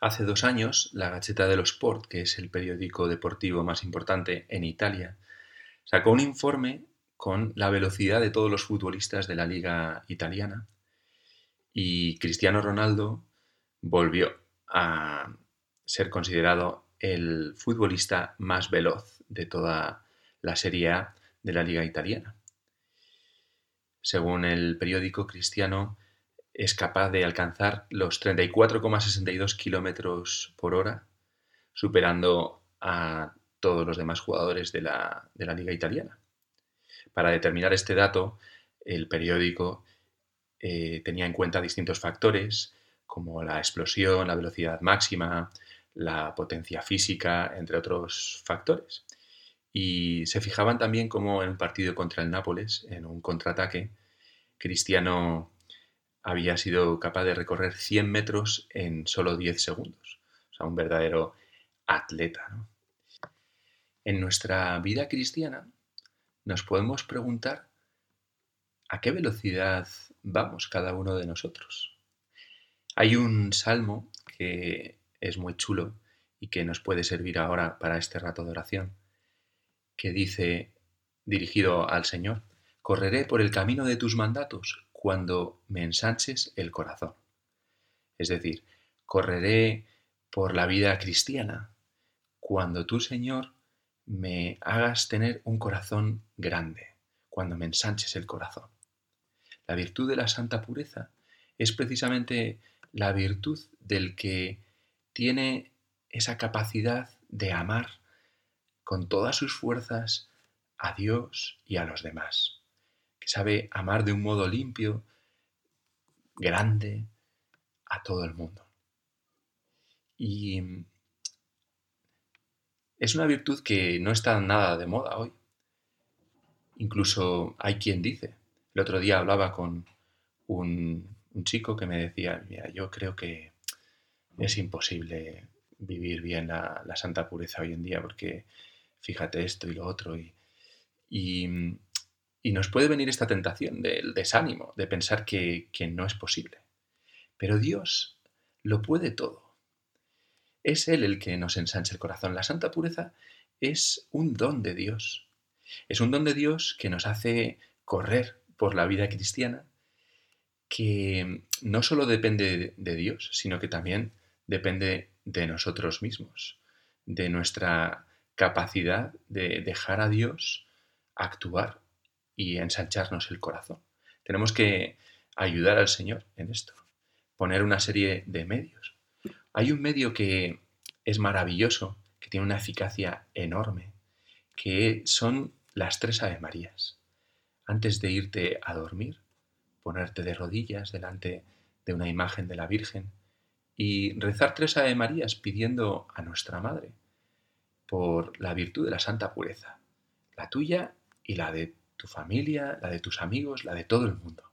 Hace dos años, la Gazzetta dello Sport, que es el periódico deportivo más importante en Italia, sacó un informe con la velocidad de todos los futbolistas de la liga italiana y Cristiano Ronaldo volvió a ser considerado el futbolista más veloz de toda la Serie A de la liga italiana. Según el periódico, Cristiano es capaz de alcanzar los 34,62 kilómetros por hora, superando a todos los demás jugadores de la, liga italiana. Para determinar este dato, el periódico eh, tenía en cuenta distintos factores como la explosión, la velocidad máxima, la potencia física, entre otros factores. Y se fijaban también como en un partido contra el Nápoles, en un contraataque, Cristiano había sido capaz de recorrer 100 metros en solo 10 segundos. O sea, un verdadero atleta. En nuestra vida cristiana nos podemos preguntar a qué velocidad vamos cada uno de nosotros. Hay un salmo que es muy chulo y que nos puede servir ahora para este rato de oración, que dice, dirigido al Señor, correré por el camino de tus mandatos cuando me ensanches el corazón. Es decir, correré por la vida cristiana cuando tú, Señor, me hagas tener un corazón grande, cuando me ensanches el corazón. La virtud de la santa pureza es precisamente la virtud del que tiene esa capacidad de amar con todas sus fuerzas a Dios y a los demás sabe amar de un modo limpio, grande, a todo el mundo. Y es una virtud que no está nada de moda hoy. Incluso hay quien dice, el otro día hablaba con un, chico que me decía, mira, yo creo que es imposible vivir bien la, santa pureza hoy en día porque fíjate esto y lo otro. y y nos puede venir esta tentación del desánimo, de pensar que, no es posible. Pero Dios lo puede todo. Es Él el que nos ensancha el corazón. La santa pureza es un don de Dios. Es un don de Dios que nos hace correr por la vida cristiana, que no solo depende de Dios, sino que también depende de nosotros mismos, de nuestra capacidad de dejar a Dios actuar y ensancharnos el corazón. Tenemos que ayudar al Señor en esto, poner una serie de medios. Hay un medio que es maravilloso, que tiene una eficacia enorme, que son las tres Ave Marías. Antes de irte a dormir, ponerte de rodillas delante de una imagen de la Virgen y rezar tres Ave Marías pidiendo a nuestra Madre por la virtud de la santa pureza, la tuya y la de tu familia, la de tus amigos, la de todo el mundo.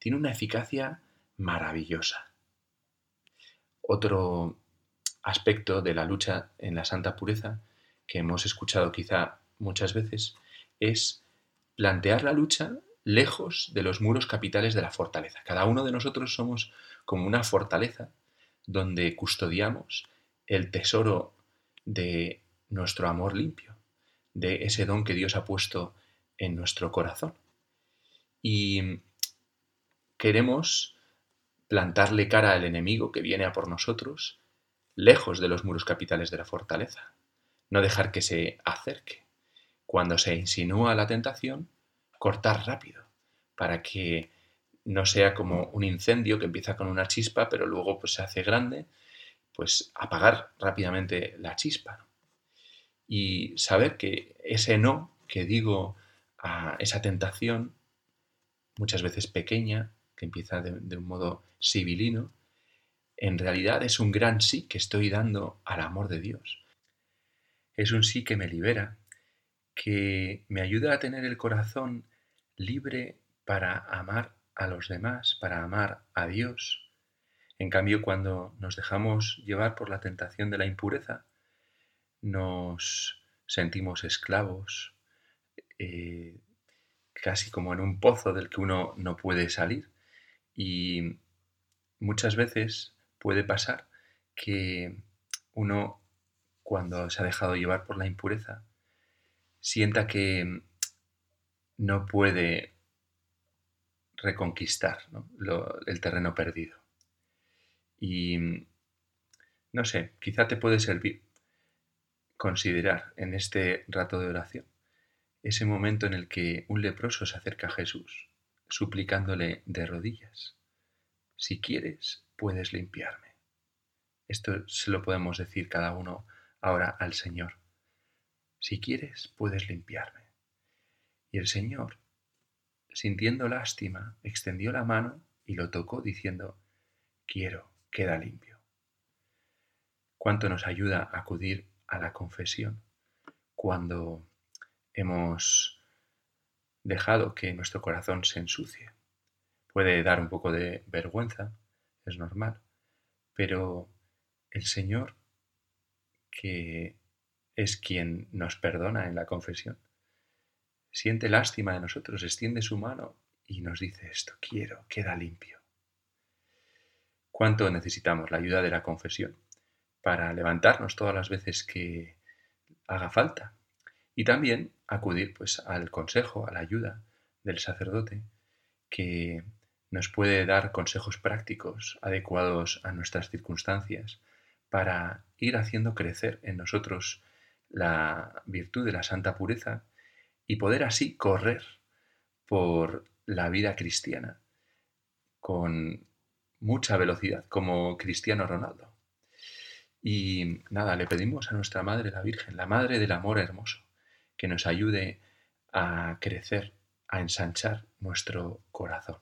Tiene una eficacia maravillosa. Otro aspecto de la lucha en la santa pureza que hemos escuchado quizá muchas veces es plantear la lucha lejos de los muros capitales de la fortaleza. Cada uno de nosotros somos como una fortaleza donde custodiamos el tesoro de nuestro amor limpio, de ese don que Dios ha puesto en nuestro corazón. Y queremos plantarle cara al enemigo que viene a por nosotros, lejos de los muros capitales de la fortaleza. No dejar que se acerque. Cuando se insinúa la tentación, cortar rápido, para que no sea como un incendio que empieza con una chispa, pero luego pues, se hace grande, pues apagar rápidamente la chispa. Y saber que ese no que digo a esa tentación, muchas veces pequeña, que empieza de, un modo civilino, en realidad es un gran sí que estoy dando al amor de Dios. Es un sí que me libera, que me ayuda a tener el corazón libre para amar a los demás, para amar a Dios. En cambio, cuando nos dejamos llevar por la tentación de la impureza, nos sentimos esclavos, eh, casi como en un pozo del que uno no puede salir. Y muchas veces puede pasar que uno, cuando se ha dejado llevar por la impureza, sienta que no puede reconquistar el terreno perdido. Y no sé, quizá te puede servir considerar en este rato de oración ese momento en el que un leproso se acerca a Jesús, suplicándole de rodillas, si quieres, puedes limpiarme. Esto se lo podemos decir cada uno ahora al Señor. Si quieres, puedes limpiarme. Y el Señor, sintiendo lástima, extendió la mano y lo tocó diciendo, quiero, queda limpio. ¿Cuánto nos ayuda a acudir a la confesión cuando hemos dejado que nuestro corazón se ensucie? Puede dar un poco de vergüenza, es normal, pero el Señor, que es quien nos perdona en la confesión, siente lástima de nosotros, extiende su mano y nos dice esto, quiero, queda limpio. ¿Cuánto necesitamos la ayuda de la confesión para levantarnos todas las veces que haga falta? Y también acudir pues al consejo, a la ayuda del sacerdote que nos puede dar consejos prácticos adecuados a nuestras circunstancias para ir haciendo crecer en nosotros la virtud de la santa pureza y poder así correr por la vida cristiana con mucha velocidad, como Cristiano Ronaldo. Y nada, le pedimos a nuestra Madre la Virgen, la Madre del Amor Hermoso, que nos ayude a crecer, a ensanchar nuestro corazón.